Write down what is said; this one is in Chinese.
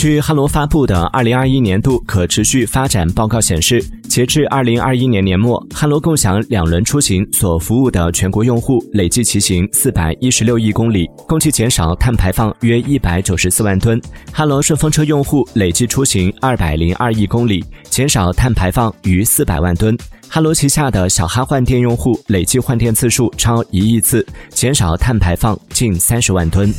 据哈罗发布的二零二一年度可持续发展报告显示截至二零二一年年末哈罗共享两轮出行所服务的全国用户累计骑行四百一十六亿公里共计减少碳排放约一百九十四万吨。哈罗顺风车用户累计出行二百零二亿公里减少碳排放逾四百万吨。哈罗旗下的小哈换电用户累计换电次数超一亿次减少碳排放近三十万吨。